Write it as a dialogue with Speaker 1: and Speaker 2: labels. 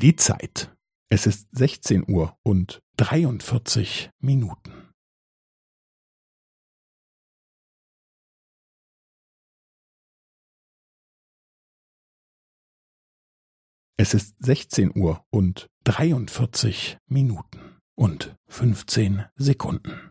Speaker 1: Die Zeit. Es ist 16 Uhr und 43 Minuten. Es ist 16 Uhr und 43 Minuten und 15 Sekunden.